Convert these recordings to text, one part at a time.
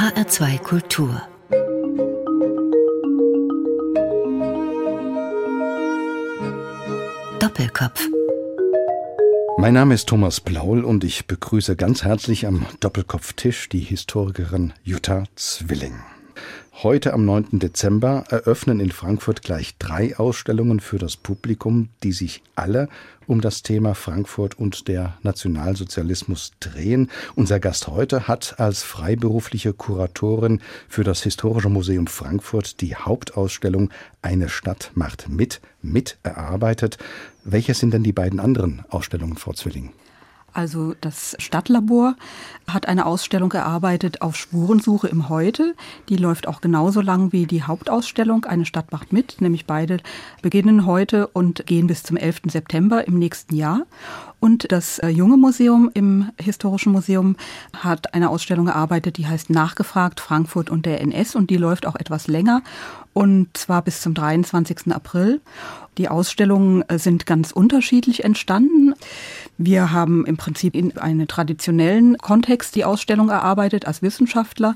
HR2 Kultur Doppelkopf mein Name ist Thomas Blaul und ich begrüße ganz herzlich am Doppelkopftisch die Historikerin Jutta Zwilling. Heute am 9. Dezember eröffnen in Frankfurt gleich drei Ausstellungen für das Publikum, die sich alle um das Thema Frankfurt und der Nationalsozialismus drehen. Unser Gast heute hat als freiberufliche Kuratorin für das Historische Museum Frankfurt die Hauptausstellung Eine Stadt macht mit mit erarbeitet. Welche sind denn die beiden anderen Ausstellungen, Frau Zwilling? Also das Stadtlabor hat eine Ausstellung erarbeitet auf Spurensuche im Heute. Die läuft auch genauso lang wie die Hauptausstellung Eine Stadt macht mit, nämlich beide beginnen heute und gehen bis zum 11. September im nächsten Jahr. Und das äh, Junge Museum im Historischen Museum hat eine Ausstellung erarbeitet, die heißt Nachgefragt Frankfurt und der NS und die läuft auch etwas länger und zwar bis zum 23. April. Die Ausstellungen äh, sind ganz unterschiedlich entstanden. Wir haben im Prinzip in einem traditionellen Kontext die Ausstellung erarbeitet als Wissenschaftler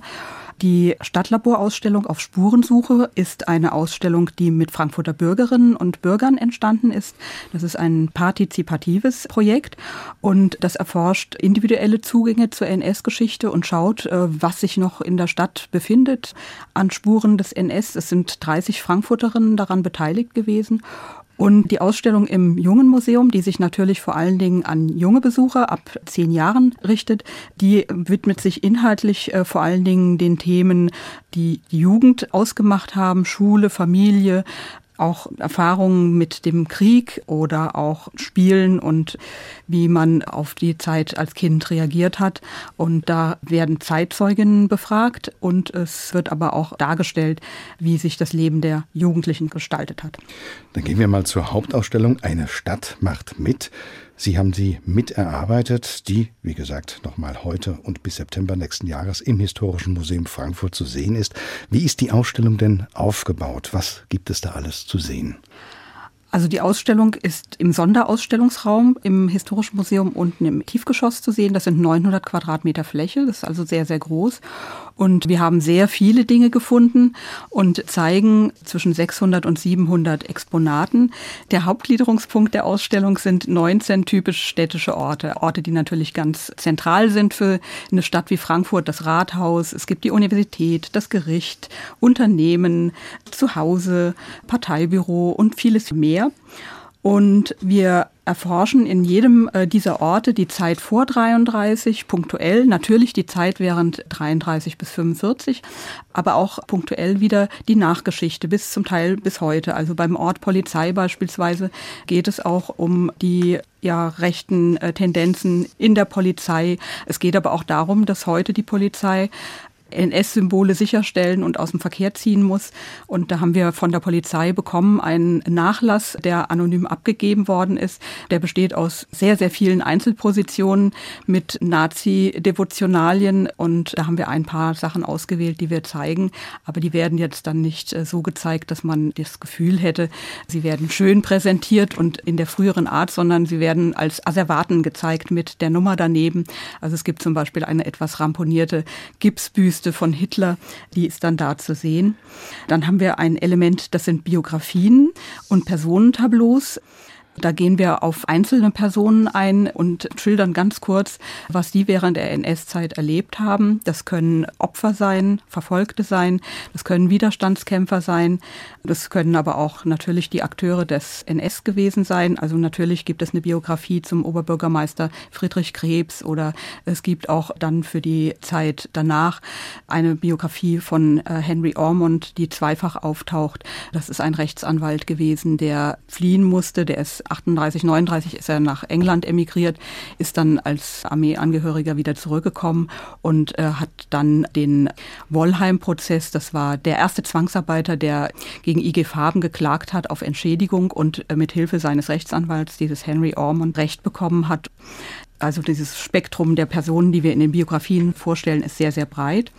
die Stadtlaborausstellung auf Spurensuche ist eine Ausstellung, die mit Frankfurter Bürgerinnen und Bürgern entstanden ist. Das ist ein partizipatives Projekt und das erforscht individuelle Zugänge zur NS-Geschichte und schaut, äh, was sich noch in der Stadt befindet an Spuren des NS. Es sind 30 Frankfurterinnen daran beteiligt gewesen und die Ausstellung im Jungen Museum, die sich natürlich vor allen Dingen an junge Besucher ab zehn Jahren richtet, die widmet sich inhaltlich äh, vor allen Dingen den Themen, die die Jugend ausgemacht haben, Schule, Familie, auch Erfahrungen mit dem Krieg oder auch Spielen und wie man auf die Zeit als Kind reagiert hat. Und da werden Zeitzeuginnen befragt und es wird aber auch dargestellt, wie sich das Leben der Jugendlichen gestaltet hat. Dann gehen wir mal zur Hauptausstellung Eine Stadt macht mit. Sie haben sie miterarbeitet, die, wie gesagt, nochmal heute und bis September nächsten Jahres im Historischen Museum Frankfurt zu sehen ist. Wie ist die Ausstellung denn aufgebaut? Was gibt es da alles zu sehen? Also die Ausstellung ist im Sonderausstellungsraum im Historischen Museum unten im Tiefgeschoss zu sehen. Das sind 900 Quadratmeter Fläche. Das ist also sehr, sehr groß. Und wir haben sehr viele Dinge gefunden und zeigen zwischen 600 und 700 Exponaten. Der Hauptgliederungspunkt der Ausstellung sind 19 typisch städtische Orte. Orte, die natürlich ganz zentral sind für eine Stadt wie Frankfurt. Das Rathaus, es gibt die Universität, das Gericht, Unternehmen, Zuhause, Parteibüro und vieles mehr. Und wir erforschen in jedem äh, dieser Orte die Zeit vor 33, punktuell, natürlich die Zeit während 33 bis 45, aber auch punktuell wieder die Nachgeschichte bis zum Teil bis heute. Also beim Ort Polizei beispielsweise geht es auch um die ja, rechten äh, Tendenzen in der Polizei. Es geht aber auch darum, dass heute die Polizei NS-Symbole sicherstellen und aus dem Verkehr ziehen muss. Und da haben wir von der Polizei bekommen einen Nachlass, der anonym abgegeben worden ist. Der besteht aus sehr, sehr vielen Einzelpositionen mit Nazi-Devotionalien. Und da haben wir ein paar Sachen ausgewählt, die wir zeigen. Aber die werden jetzt dann nicht äh, so gezeigt, dass man das Gefühl hätte, sie werden schön präsentiert und in der früheren Art, sondern sie werden als Asservaten gezeigt mit der Nummer daneben. Also es gibt zum Beispiel eine etwas ramponierte Gipsbüste Büste von Hitler, die ist dann da zu sehen. Dann haben wir ein Element, das sind Biografien und Personentableaus. Da gehen wir auf einzelne Personen ein und schildern ganz kurz, was die während der NS-Zeit erlebt haben. Das können Opfer sein, Verfolgte sein, das können Widerstandskämpfer sein, das können aber auch natürlich die Akteure des NS gewesen sein. Also natürlich gibt es eine Biografie zum Oberbürgermeister Friedrich Krebs oder es gibt auch dann für die Zeit danach eine Biografie von äh, Henry Ormond, die zweifach auftaucht. Das ist ein Rechtsanwalt gewesen, der fliehen musste, der ist 38, 39 ist er nach England emigriert, ist dann als Armeeangehöriger wieder zurückgekommen und äh, hat dann den Wollheim-Prozess, das war der erste Zwangsarbeiter, der gegen IG Farben geklagt hat auf Entschädigung und äh, mit Hilfe seines Rechtsanwalts, dieses Henry Ormond, Recht bekommen hat. Also dieses Spektrum der Personen, die wir in den Biografien vorstellen, ist sehr, sehr breit.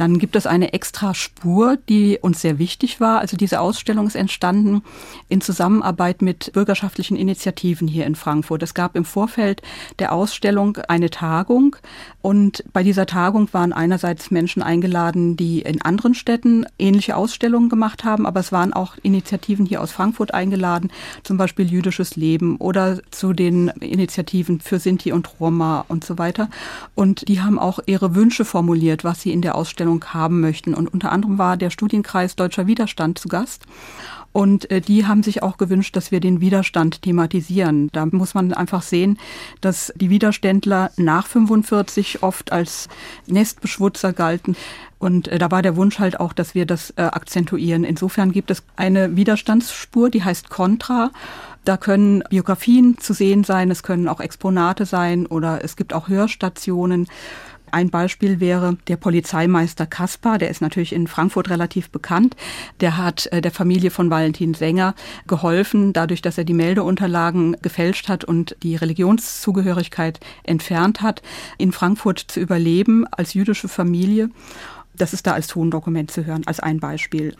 Dann gibt es eine extra Spur, die uns sehr wichtig war. Also diese Ausstellung ist entstanden in Zusammenarbeit mit bürgerschaftlichen Initiativen hier in Frankfurt. Es gab im Vorfeld der Ausstellung eine Tagung und bei dieser Tagung waren einerseits Menschen eingeladen, die in anderen Städten ähnliche Ausstellungen gemacht haben, aber es waren auch Initiativen hier aus Frankfurt eingeladen, zum Beispiel Jüdisches Leben oder zu den Initiativen für Sinti und Roma und so weiter. Und die haben auch ihre Wünsche formuliert, was sie in der Ausstellung haben möchten. Und unter anderem war der Studienkreis Deutscher Widerstand zu Gast. Und äh, die haben sich auch gewünscht, dass wir den Widerstand thematisieren. Da muss man einfach sehen, dass die Widerständler nach 45 oft als Nestbeschwutzer galten. Und äh, da war der Wunsch halt auch, dass wir das äh, akzentuieren. Insofern gibt es eine Widerstandsspur, die heißt Contra. Da können Biografien zu sehen sein, es können auch Exponate sein oder es gibt auch Hörstationen. Ein Beispiel wäre der Polizeimeister Kaspar, der ist natürlich in Frankfurt relativ bekannt. Der hat äh, der Familie von Valentin Sänger geholfen, dadurch, dass er die Meldeunterlagen gefälscht hat und die Religionszugehörigkeit entfernt hat, in Frankfurt zu überleben als jüdische Familie. Das ist da als Tondokument zu hören, als ein Beispiel.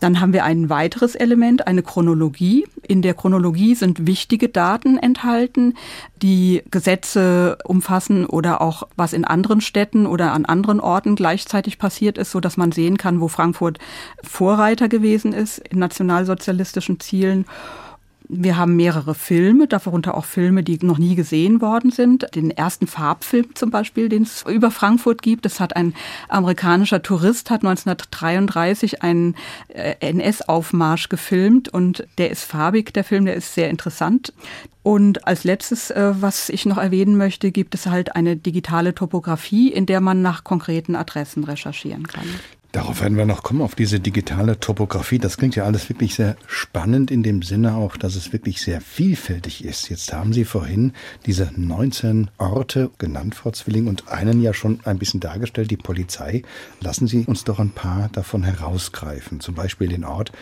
Dann haben wir ein weiteres Element, eine Chronologie. In der Chronologie sind wichtige Daten enthalten, die Gesetze umfassen oder auch was in anderen Städten oder an anderen Orten gleichzeitig passiert ist, so dass man sehen kann, wo Frankfurt Vorreiter gewesen ist in nationalsozialistischen Zielen wir haben mehrere Filme, darunter auch Filme, die noch nie gesehen worden sind. Den ersten Farbfilm zum Beispiel, den es über Frankfurt gibt. Das hat ein amerikanischer Tourist, hat 1933 einen äh, NS-Aufmarsch gefilmt und der ist farbig, der Film, der ist sehr interessant. Und als letztes, äh, was ich noch erwähnen möchte, gibt es halt eine digitale Topografie, in der man nach konkreten Adressen recherchieren kann. Darauf werden wir noch kommen, auf diese digitale Topografie. Das klingt ja alles wirklich sehr spannend in dem Sinne auch, dass es wirklich sehr vielfältig ist. Jetzt haben Sie vorhin diese 19 Orte genannt, Frau Zwilling, und einen ja schon ein bisschen dargestellt, die Polizei. Lassen Sie uns doch ein paar davon herausgreifen. Zum Beispiel den Ort,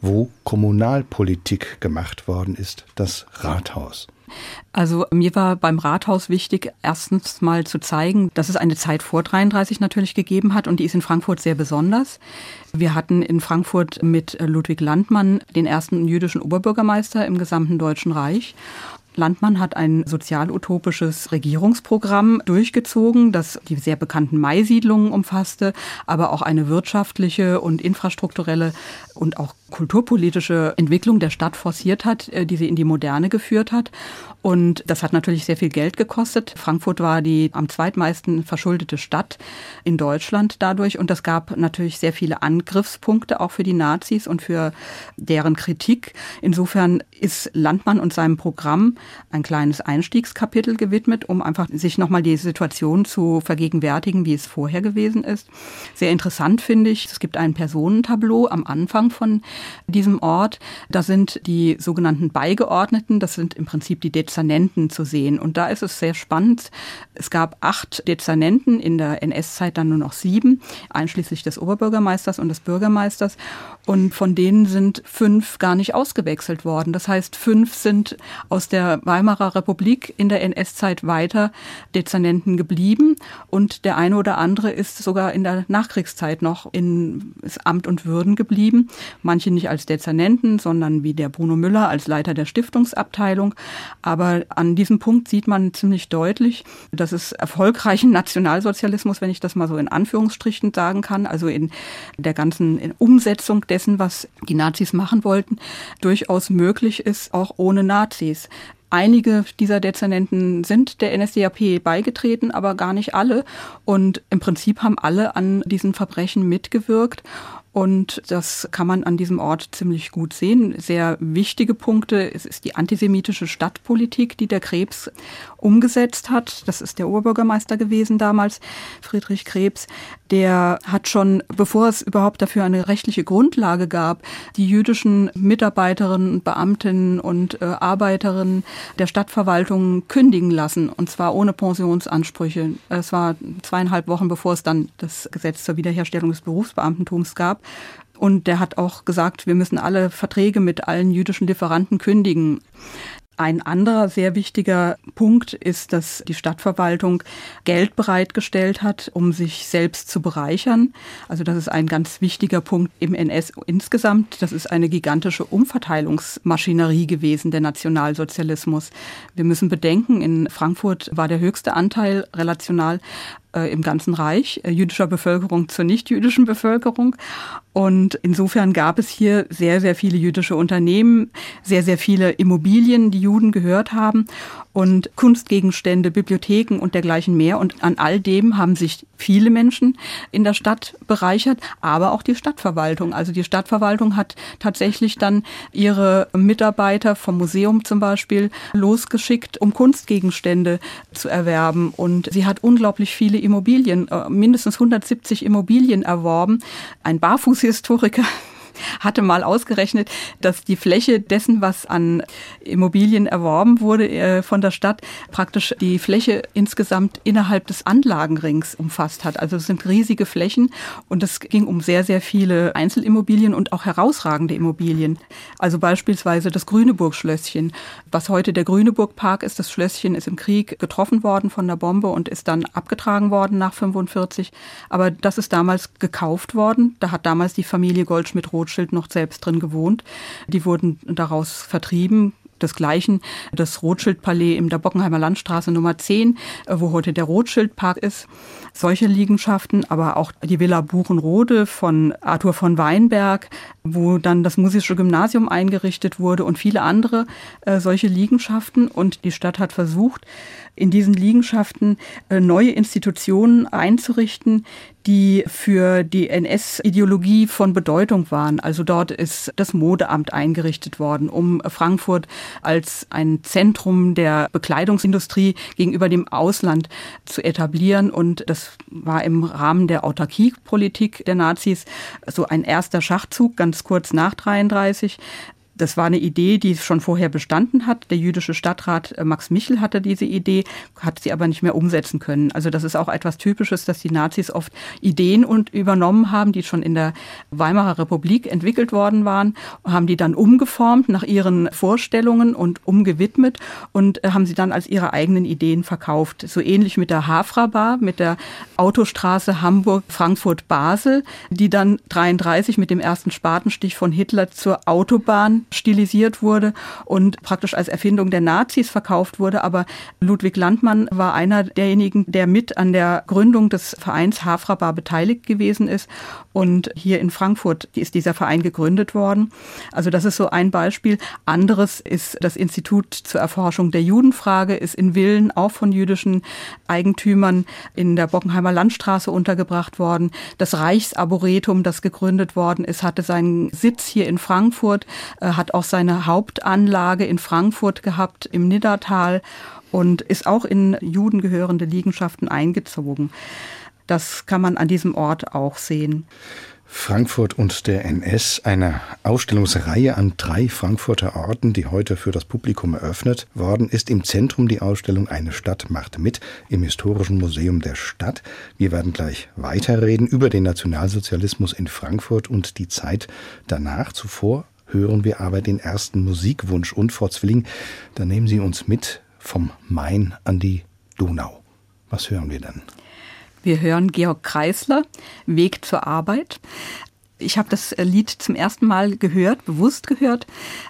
wo Kommunalpolitik gemacht worden ist, das Rathaus. Also mir war beim Rathaus wichtig, erstens mal zu zeigen, dass es eine Zeit vor 33 natürlich gegeben hat und die ist in Frankfurt sehr besonders. Wir hatten in Frankfurt mit Ludwig Landmann den ersten jüdischen Oberbürgermeister im gesamten Deutschen Reich. Landmann hat ein sozialutopisches Regierungsprogramm durchgezogen, das die sehr bekannten Mai-Siedlungen umfasste, aber auch eine wirtschaftliche und infrastrukturelle und auch kulturpolitische Entwicklung der Stadt forciert hat, äh, die sie in die Moderne geführt hat. Und das hat natürlich sehr viel Geld gekostet. Frankfurt war die am zweitmeisten verschuldete Stadt in Deutschland dadurch. Und das gab natürlich sehr viele Angriffspunkte auch für die Nazis und für deren Kritik. Insofern ist Landmann und seinem Programm ein kleines Einstiegskapitel gewidmet, um einfach sich nochmal die Situation zu vergegenwärtigen, wie es vorher gewesen ist. Sehr interessant finde ich, es gibt ein Personentableau am Anfang von diesem Ort. Da sind die sogenannten Beigeordneten, das sind im Prinzip die Dezernenten zu sehen. Und da ist es sehr spannend. Es gab acht Dezernenten, in der NS-Zeit dann nur noch sieben, einschließlich des Oberbürgermeisters und des Bürgermeisters. Und von denen sind fünf gar nicht ausgewechselt worden. Das heißt, fünf sind aus der Weimarer Republik in der NS-Zeit weiter Dezernenten geblieben. Und der eine oder andere ist sogar in der Nachkriegszeit noch in Amt und Würden geblieben. Manche nicht als Dezernenten, sondern wie der Bruno Müller als Leiter der Stiftungsabteilung. Aber an diesem Punkt sieht man ziemlich deutlich, dass es erfolgreichen Nationalsozialismus, wenn ich das mal so in Anführungsstrichen sagen kann, also in der ganzen Umsetzung dessen, was die Nazis machen wollten, durchaus möglich ist, auch ohne Nazis. Einige dieser Dezernenten sind der NSDAP beigetreten, aber gar nicht alle. Und im Prinzip haben alle an diesen Verbrechen mitgewirkt. Und das kann man an diesem Ort ziemlich gut sehen. Sehr wichtige Punkte. Es ist die antisemitische Stadtpolitik, die der Krebs umgesetzt hat. Das ist der Oberbürgermeister gewesen damals, Friedrich Krebs. Der hat schon, bevor es überhaupt dafür eine rechtliche Grundlage gab, die jüdischen Mitarbeiterinnen, Beamtinnen und äh, Arbeiterinnen der Stadtverwaltung kündigen lassen. Und zwar ohne Pensionsansprüche. Es war zweieinhalb Wochen, bevor es dann das Gesetz zur Wiederherstellung des Berufsbeamtentums gab. Und der hat auch gesagt, wir müssen alle Verträge mit allen jüdischen Lieferanten kündigen. Ein anderer sehr wichtiger Punkt ist, dass die Stadtverwaltung Geld bereitgestellt hat, um sich selbst zu bereichern. Also das ist ein ganz wichtiger Punkt im NS insgesamt. Das ist eine gigantische Umverteilungsmaschinerie gewesen, der Nationalsozialismus. Wir müssen bedenken, in Frankfurt war der höchste Anteil relational äh, im ganzen Reich äh, jüdischer Bevölkerung zur nichtjüdischen Bevölkerung. Und insofern gab es hier sehr, sehr viele jüdische Unternehmen, sehr, sehr viele Immobilien, die Juden gehört haben und Kunstgegenstände, Bibliotheken und dergleichen mehr. Und an all dem haben sich viele Menschen in der Stadt bereichert, aber auch die Stadtverwaltung. Also die Stadtverwaltung hat tatsächlich dann ihre Mitarbeiter vom Museum zum Beispiel losgeschickt, um Kunstgegenstände zu erwerben. Und sie hat unglaublich viele Immobilien, äh, mindestens 170 Immobilien erworben. Ein Barfußhistoriker hatte mal ausgerechnet, dass die Fläche dessen, was an Immobilien erworben wurde äh, von der Stadt, praktisch die Fläche insgesamt innerhalb des Anlagenrings umfasst hat. Also es sind riesige Flächen und es ging um sehr, sehr viele Einzelimmobilien und auch herausragende Immobilien. Also beispielsweise das Grüneburg-Schlösschen, was heute der Grüneburg-Park ist. Das Schlösschen ist im Krieg getroffen worden von der Bombe und ist dann abgetragen worden nach 45. Aber das ist damals gekauft worden. Da hat damals die Familie Goldschmidt-Roth Rothschild noch selbst drin gewohnt. Die wurden daraus vertrieben, desgleichen das Rothschild-Palais in der Bockenheimer Landstraße Nummer 10, äh, wo heute der Rothschild-Park ist. Solche Liegenschaften, aber auch die Villa Buchenrode von Arthur von Weinberg, wo dann das musische Gymnasium eingerichtet wurde und viele andere äh, solche Liegenschaften. Und die Stadt hat versucht, in diesen Liegenschaften äh, neue Institutionen einzurichten, die für die NS-Ideologie von Bedeutung waren. Also dort ist das Modeamt eingerichtet worden, um Frankfurt als ein Zentrum der Bekleidungsindustrie gegenüber dem Ausland zu etablieren. Und das war im Rahmen der Autarkiepolitik der Nazis so ein erster Schachzug, ganz kurz nach 33. Das war eine Idee, die schon vorher bestanden hat. Der jüdische Stadtrat äh, Max Michel hatte diese Idee, hat sie aber nicht mehr umsetzen können. Also das ist auch etwas Typisches, dass die Nazis oft Ideen und übernommen haben, die schon in der Weimarer Republik entwickelt worden waren, haben die dann umgeformt nach ihren Vorstellungen und umgewidmet und äh, haben sie dann als ihre eigenen Ideen verkauft. So ähnlich mit der Hafra Bar, mit der Autostraße Hamburg-Frankfurt-Basel, die dann 33 mit dem ersten Spatenstich von Hitler zur Autobahn stilisiert wurde und praktisch als Erfindung der Nazis verkauft wurde. Aber Ludwig Landmann war einer derjenigen, der mit an der Gründung des Vereins Hafrabar beteiligt gewesen ist. Und hier in Frankfurt ist dieser Verein gegründet worden. Also das ist so ein Beispiel. Anderes ist das Institut zur Erforschung der Judenfrage, ist in Villen auch von jüdischen Eigentümern in der Bockenheimer Landstraße untergebracht worden. Das Reichsarboretum, das gegründet worden ist, hatte seinen Sitz hier in Frankfurt, äh, hat auch seine Hauptanlage in Frankfurt gehabt, im Niddertal und ist auch in Juden gehörende Liegenschaften eingezogen. Das kann man an diesem Ort auch sehen. Frankfurt und der NS, eine Ausstellungsreihe an drei Frankfurter Orten, die heute für das Publikum eröffnet worden ist. Im Zentrum die Ausstellung Eine Stadt macht mit im Historischen Museum der Stadt. Wir werden gleich weiterreden über den Nationalsozialismus in Frankfurt und die Zeit danach. Zuvor hören wir aber den ersten Musikwunsch. Und Frau Zwilling, da nehmen Sie uns mit vom Main an die Donau. Was hören wir dann? Wir hören Georg Kreisler, Weg zur Arbeit. Ich habe das Lied zum ersten Mal gehört, bewusst gehört,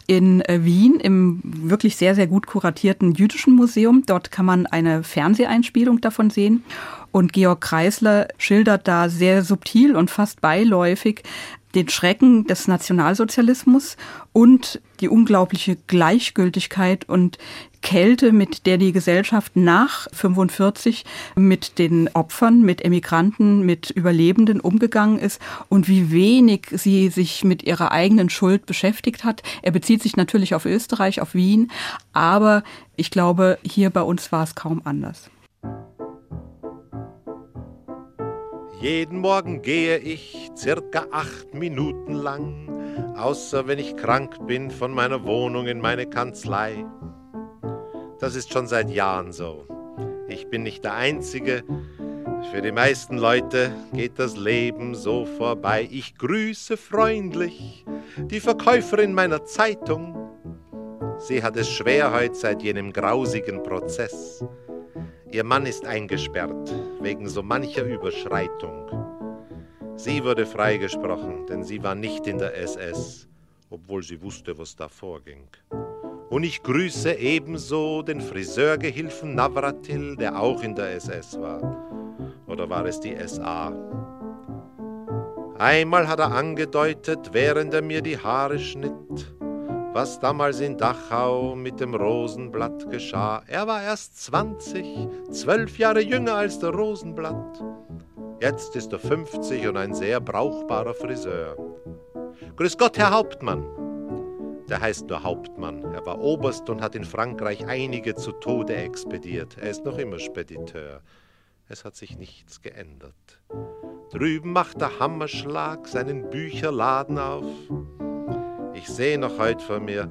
in äh, Wien im wirklich sehr, sehr gut kuratierten jüdischen Museum. Dort kann man eine Fernseheinspielung davon sehen. Und Georg Kreisler schildert da sehr subtil und fast beiläufig den Schrecken des Nationalsozialismus und die unglaubliche Gleichgültigkeit und Kälte, mit der die Gesellschaft nach 45 mit den Opfern, mit Emigranten, mit Überlebenden umgegangen ist und wie wenig sie sich mit ihrer eigenen Schuld beschäftigt hat. Er bezieht sich natürlich auf Österreich, auf Wien, aber ich glaube, hier bei uns war es kaum anders. Jeden Morgen gehe ich circa acht Minuten lang, außer wenn ich krank bin, von meiner Wohnung in meine Kanzlei. Das ist schon seit Jahren so. Ich bin nicht der Einzige. Für die meisten Leute geht das Leben so vorbei. Ich grüße freundlich die Verkäuferin meiner Zeitung Sie hat es schwer heut seit jenem grausigen Prozess. Ihr Mann ist eingesperrt wegen so mancher Überschreitung. Sie wurde freigesprochen, denn sie war nicht in der SS, obwohl sie wusste, was da vorging. Und ich grüße ebenso den Friseurgehilfen Navratil, der auch in der SS war. Oder war es die SA? Einmal hat er angedeutet, während er mir die Haare schnitt, was damals in Dachau mit dem Rosenblatt geschah. Er war erst 20, zwölf Jahre jünger als der Rosenblatt. Jetzt ist er 50 und ein sehr brauchbarer Friseur. Grüß Gott, Herr Hauptmann. Der heißt nur Hauptmann. Er war Oberst und hat in Frankreich einige zu Tode expediert. Er ist noch immer Spediteur. Es hat sich nichts geändert. Drüben macht der Hammerschlag seinen Bücherladen auf. Ich sehe noch heute vor mir,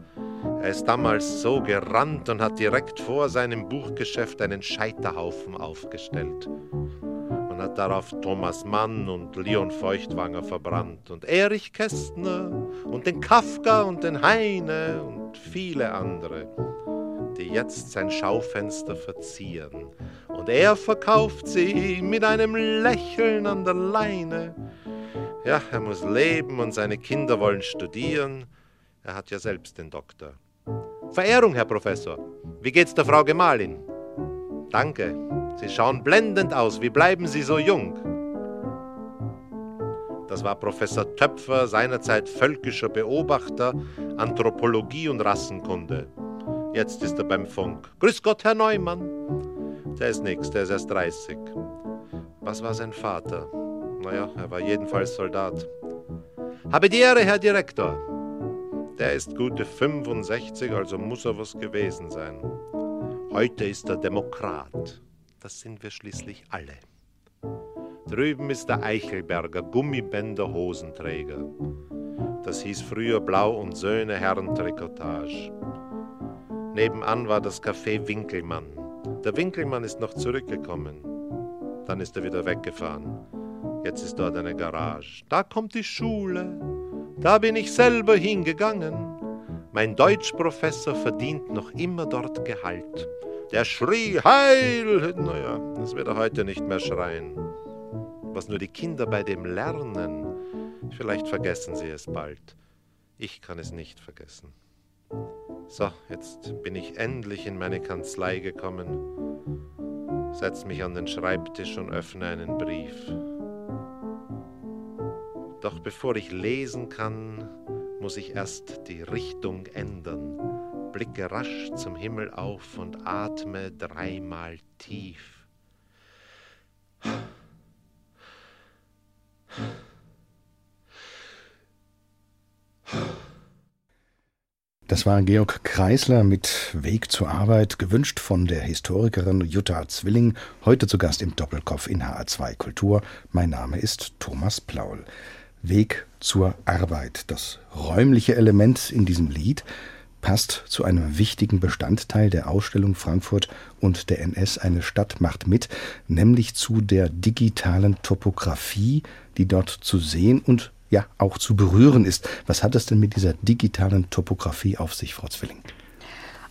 er ist damals so gerannt und hat direkt vor seinem Buchgeschäft einen Scheiterhaufen aufgestellt und hat darauf Thomas Mann und Leon Feuchtwanger verbrannt und Erich Kästner und den Kafka und den Heine und viele andere, die jetzt sein Schaufenster verzieren. Und er verkauft sie mit einem Lächeln an der Leine. Ja, er muss leben und seine Kinder wollen studieren. Er hat ja selbst den Doktor. Verehrung, Herr Professor. Wie geht's der Frau Gemahlin? Danke. Sie schauen blendend aus. Wie bleiben Sie so jung? Das war Professor Töpfer, seinerzeit völkischer Beobachter, Anthropologie und Rassenkunde. Jetzt ist er beim Funk. Grüß Gott, Herr Neumann. Der ist nix, der ist erst 30. Was war sein Vater? Naja, er war jedenfalls Soldat. Habe die Ehre, Herr Direktor. Der ist gute 65, also muss er was gewesen sein. Heute ist er Demokrat. Das sind wir schließlich alle. Drüben ist der Eichelberger, Gummibänder Hosenträger. Das hieß früher Blau und Söhne Herrentrikotage. Nebenan war das Café Winkelmann. Der Winkelmann ist noch zurückgekommen. Dann ist er wieder weggefahren. Jetzt ist dort eine Garage. Da kommt die Schule. Da bin ich selber hingegangen. Mein Deutschprofessor verdient noch immer dort Gehalt. Der schrie Heil! Naja, das wird er heute nicht mehr schreien. Was nur die Kinder bei dem lernen, vielleicht vergessen sie es bald. Ich kann es nicht vergessen. So, jetzt bin ich endlich in meine Kanzlei gekommen, setz mich an den Schreibtisch und öffne einen Brief. Doch bevor ich lesen kann, muss ich erst die Richtung ändern, blicke rasch zum Himmel auf und atme dreimal tief. Das war Georg Kreisler mit Weg zur Arbeit, gewünscht von der Historikerin Jutta Zwilling, heute zu Gast im Doppelkopf in HR2 Kultur. Mein Name ist Thomas Plaul. Weg zur Arbeit. Das räumliche Element in diesem Lied passt zu einem wichtigen Bestandteil der Ausstellung Frankfurt und der NS Eine Stadt macht mit, nämlich zu der digitalen Topographie, die dort zu sehen und ja auch zu berühren ist. Was hat es denn mit dieser digitalen Topographie auf sich, Frau Zwilling?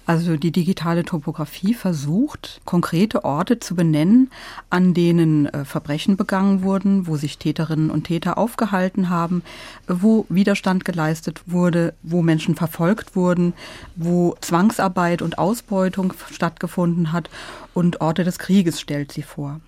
Also die digitale Topographie versucht, konkrete Orte zu benennen, an denen äh, Verbrechen begangen wurden, wo sich Täterinnen und Täter aufgehalten haben, wo Widerstand geleistet wurde, wo Menschen verfolgt wurden, wo Zwangsarbeit und Ausbeutung stattgefunden hat und Orte des Krieges stellt sie vor.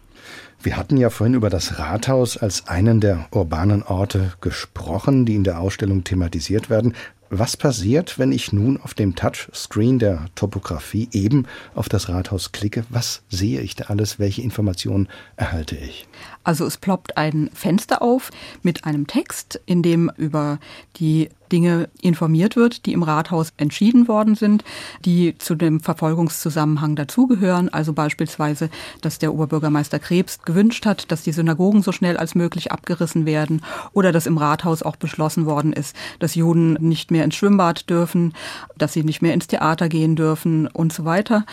Wir hatten ja vorhin über das Rathaus als einen der urbanen Orte gesprochen, die in der Ausstellung thematisiert werden. Was passiert, wenn ich nun auf dem Touchscreen der Topografie eben auf das Rathaus klicke? Was sehe ich da alles? Welche Informationen erhalte ich? Also es ploppt ein Fenster auf mit einem Text, in dem über die Dinge informiert wird, die im Rathaus entschieden worden sind, die zu dem Verfolgungszusammenhang dazugehören. Also beispielsweise, dass der Oberbürgermeister Krebs gewünscht hat, dass die Synagogen so schnell als möglich abgerissen werden oder dass im Rathaus auch beschlossen worden ist, dass Juden nicht mehr ins Schwimmbad dürfen, dass sie nicht mehr ins Theater gehen dürfen und so weiter.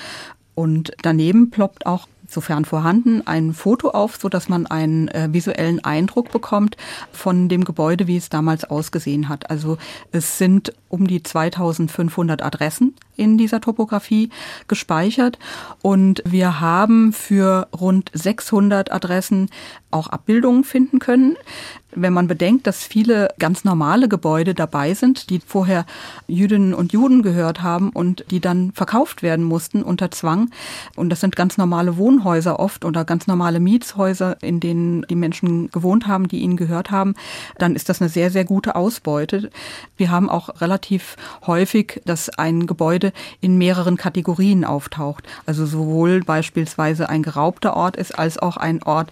Und daneben ploppt auch sofern vorhanden, ein Foto auf, so dass man einen äh, visuellen Eindruck bekommt von dem Gebäude, wie es damals ausgesehen hat. Also es sind um die 2500 Adressen in dieser Topografie gespeichert und wir haben für rund 600 Adressen auch Abbildungen finden können. Wenn man bedenkt, dass viele ganz normale Gebäude dabei sind, die vorher Jüdinnen und Juden gehört haben und die dann verkauft werden mussten unter Zwang. Und das sind ganz normale Wohnhäuser oft oder ganz normale Mietshäuser, in denen die Menschen gewohnt haben, die ihnen gehört haben, dann ist das eine sehr, sehr gute Ausbeute. Wir haben auch relativ häufig, dass ein Gebäude in mehreren Kategorien auftaucht. Also sowohl beispielsweise ein geraubter Ort ist, als auch ein Ort,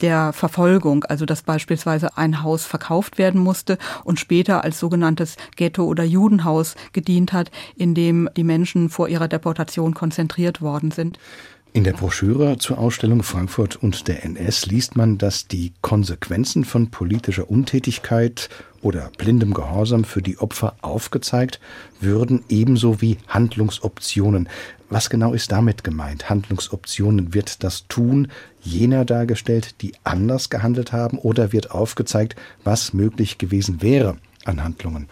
der Verfolgung, also dass beispielsweise ein Haus verkauft werden musste und später als sogenanntes Ghetto- oder Judenhaus gedient hat, in dem die Menschen vor ihrer Deportation konzentriert worden sind. In der Broschüre zur Ausstellung Frankfurt und der NS liest man, dass die Konsequenzen von politischer Untätigkeit oder blindem Gehorsam für die Opfer aufgezeigt würden, ebenso wie Handlungsoptionen. Was genau ist damit gemeint? Handlungsoptionen wird das Tun jener dargestellt, die anders gehandelt haben, oder wird aufgezeigt, was möglich gewesen wäre an Handlungen?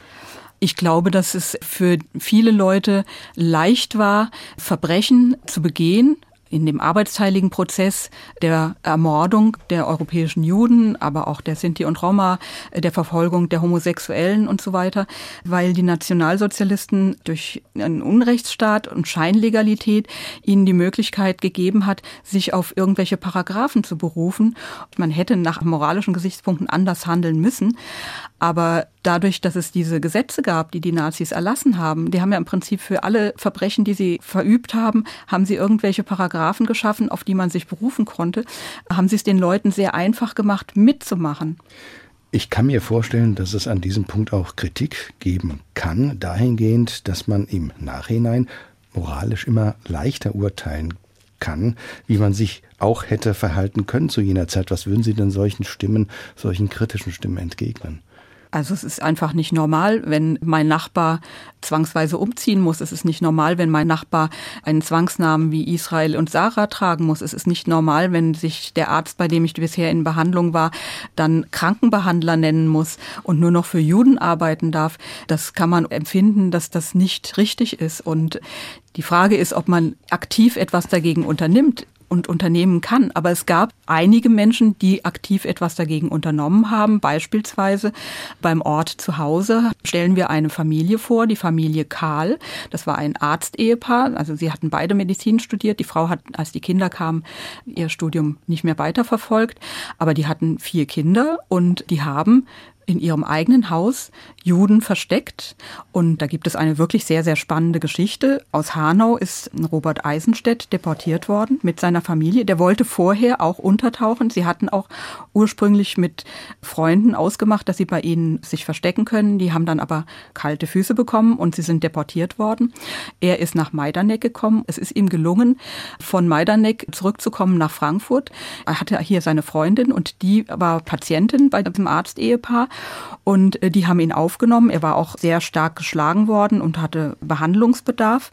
Ich glaube, dass es für viele Leute leicht war, Verbrechen zu begehen, in dem arbeitsteiligen Prozess der Ermordung der europäischen Juden, aber auch der Sinti und Roma, der Verfolgung der Homosexuellen und so weiter, weil die Nationalsozialisten durch einen Unrechtsstaat und Scheinlegalität ihnen die Möglichkeit gegeben hat, sich auf irgendwelche Paragraphen zu berufen. Man hätte nach moralischen Gesichtspunkten anders handeln müssen, aber dadurch, dass es diese Gesetze gab, die die Nazis erlassen haben, die haben ja im Prinzip für alle Verbrechen, die sie verübt haben, haben sie irgendwelche Paragraphen geschaffen, auf die man sich berufen konnte, haben sie es den Leuten sehr einfach gemacht, mitzumachen. Ich kann mir vorstellen, dass es an diesem Punkt auch Kritik geben kann, dahingehend, dass man im Nachhinein moralisch immer leichter urteilen kann, wie man sich auch hätte verhalten können zu jener Zeit. Was würden Sie denn solchen Stimmen, solchen kritischen Stimmen entgegnen? Also es ist einfach nicht normal, wenn mein Nachbar zwangsweise umziehen muss. Es ist nicht normal, wenn mein Nachbar einen Zwangsnamen wie Israel und Sarah tragen muss. Es ist nicht normal, wenn sich der Arzt, bei dem ich bisher in Behandlung war, dann Krankenbehandler nennen muss und nur noch für Juden arbeiten darf. Das kann man empfinden, dass das nicht richtig ist. Und die Frage ist, ob man aktiv etwas dagegen unternimmt und unternehmen kann. Aber es gab einige Menschen, die aktiv etwas dagegen unternommen haben. Beispielsweise beim Ort zu Hause stellen wir eine Familie vor, die Familie Karl. Das war ein Arztehepaar. Also sie hatten beide Medizin studiert. Die Frau hat, als die Kinder kamen, ihr Studium nicht mehr weiterverfolgt. Aber die hatten vier Kinder und die haben in ihrem eigenen Haus Juden versteckt. Und da gibt es eine wirklich sehr, sehr spannende Geschichte. Aus Hanau ist Robert Eisenstedt deportiert worden mit seiner Familie. Der wollte vorher auch untertauchen. Sie hatten auch ursprünglich mit Freunden ausgemacht, dass sie bei ihnen sich verstecken können. Die haben dann aber kalte Füße bekommen und sie sind deportiert worden. Er ist nach Majdanek gekommen. Es ist ihm gelungen, von Majdanek zurückzukommen nach Frankfurt. Er hatte hier seine Freundin und die war Patientin bei diesem Arztehepaar und äh, die haben ihn aufgenommen. Er war auch sehr stark geschlagen worden und hatte Behandlungsbedarf.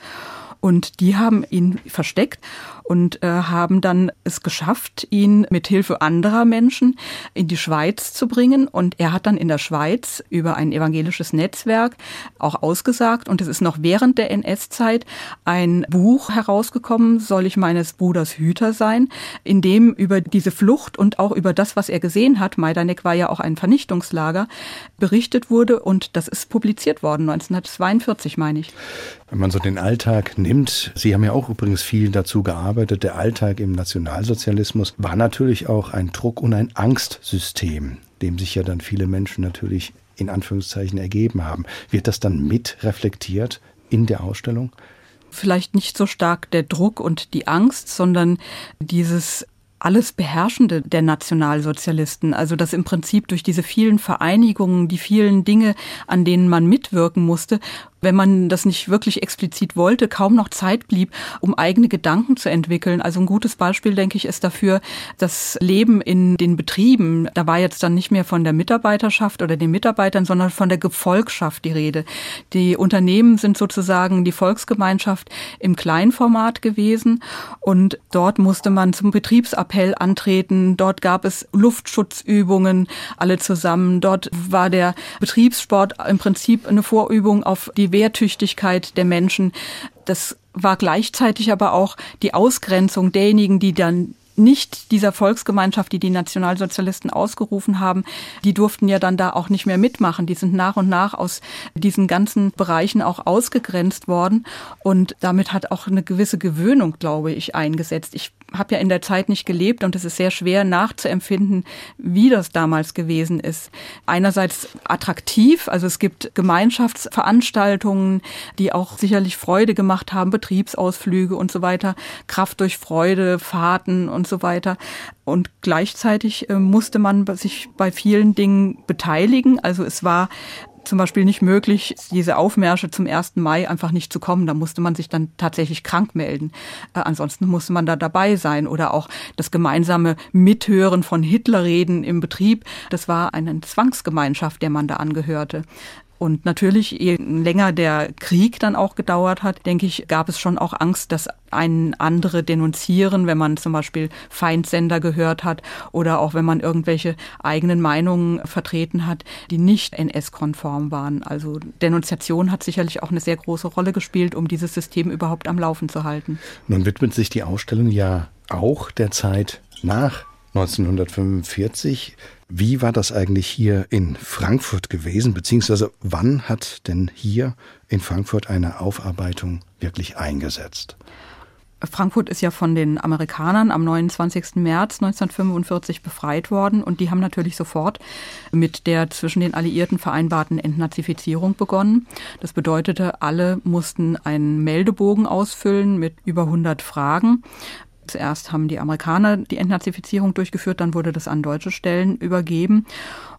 Und die haben ihn versteckt und äh, haben dann es geschafft, ihn mit Hilfe anderer Menschen in die Schweiz zu bringen. Und er hat dann in der Schweiz über ein evangelisches Netzwerk auch ausgesagt. Und es ist noch während der NS-Zeit ein Buch herausgekommen, soll ich meines Bruders Hüter sein, in dem über diese Flucht und auch über das, was er gesehen hat, Majdanek war ja auch ein Vernichtungslager, berichtet wurde. Und das ist publiziert worden, 1942 meine ich. Wenn man so den Alltag nimmt, Sie haben ja auch übrigens viel dazu gearbeitet, der Alltag im Nationalsozialismus war natürlich auch ein Druck- und ein Angstsystem, dem sich ja dann viele Menschen natürlich in Anführungszeichen ergeben haben. Wird das dann mit reflektiert in der Ausstellung? Vielleicht nicht so stark der Druck und die Angst, sondern dieses alles Beherrschende der Nationalsozialisten. Also dass im Prinzip durch diese vielen Vereinigungen, die vielen Dinge, an denen man mitwirken musste, wenn man das nicht wirklich explizit wollte, kaum noch Zeit blieb, um eigene Gedanken zu entwickeln. Also ein gutes Beispiel, denke ich, ist dafür das Leben in den Betrieben. Da war jetzt dann nicht mehr von der Mitarbeiterschaft oder den Mitarbeitern, sondern von der Gefolgschaft die Rede. Die Unternehmen sind sozusagen die Volksgemeinschaft im Kleinformat gewesen und dort musste man zum Betriebsappell antreten. Dort gab es Luftschutzübungen alle zusammen. Dort war der Betriebssport im Prinzip eine Vorübung auf die Wehrtüchtigkeit der Menschen. Das war gleichzeitig aber auch die Ausgrenzung derjenigen, die dann nicht dieser Volksgemeinschaft, die die Nationalsozialisten ausgerufen haben, die durften ja dann da auch nicht mehr mitmachen. Die sind nach und nach aus diesen ganzen Bereichen auch ausgegrenzt worden. Und damit hat auch eine gewisse Gewöhnung, glaube ich, eingesetzt. Ich habe ja in der Zeit nicht gelebt und es ist sehr schwer nachzuempfinden, wie das damals gewesen ist. Einerseits attraktiv, also es gibt Gemeinschaftsveranstaltungen, die auch sicherlich Freude gemacht haben, Betriebsausflüge und so weiter, Kraft durch Freude, Fahrten und so weiter. Und gleichzeitig äh, musste man sich bei vielen Dingen beteiligen. Also es war zum Beispiel nicht möglich, diese Aufmärsche zum 1. Mai einfach nicht zu kommen. Da musste man sich dann tatsächlich krank melden. Äh, ansonsten musste man da dabei sein. Oder auch das gemeinsame Mithören von Hitlerreden im Betrieb. Das war eine Zwangsgemeinschaft, der man da angehörte. Und natürlich, je länger der Krieg dann auch gedauert hat, denke ich, gab es schon auch Angst, dass einen andere denunzieren, wenn man zum Beispiel Feindsender gehört hat oder auch wenn man irgendwelche eigenen Meinungen vertreten hat, die nicht NS-konform waren. Also Denunziation hat sicherlich auch eine sehr große Rolle gespielt, um dieses System überhaupt am Laufen zu halten. Nun widmet sich die Ausstellung ja auch der Zeit nach 1945. Wie war das eigentlich hier in Frankfurt gewesen, beziehungsweise wann hat denn hier in Frankfurt eine Aufarbeitung wirklich eingesetzt? Frankfurt ist ja von den Amerikanern am 29. März 1945 befreit worden und die haben natürlich sofort mit der zwischen den Alliierten vereinbarten Entnazifizierung begonnen. Das bedeutete, alle mussten einen Meldebogen ausfüllen mit über 100 Fragen. Zuerst haben die Amerikaner die Entnazifizierung durchgeführt, dann wurde das an deutsche Stellen übergeben.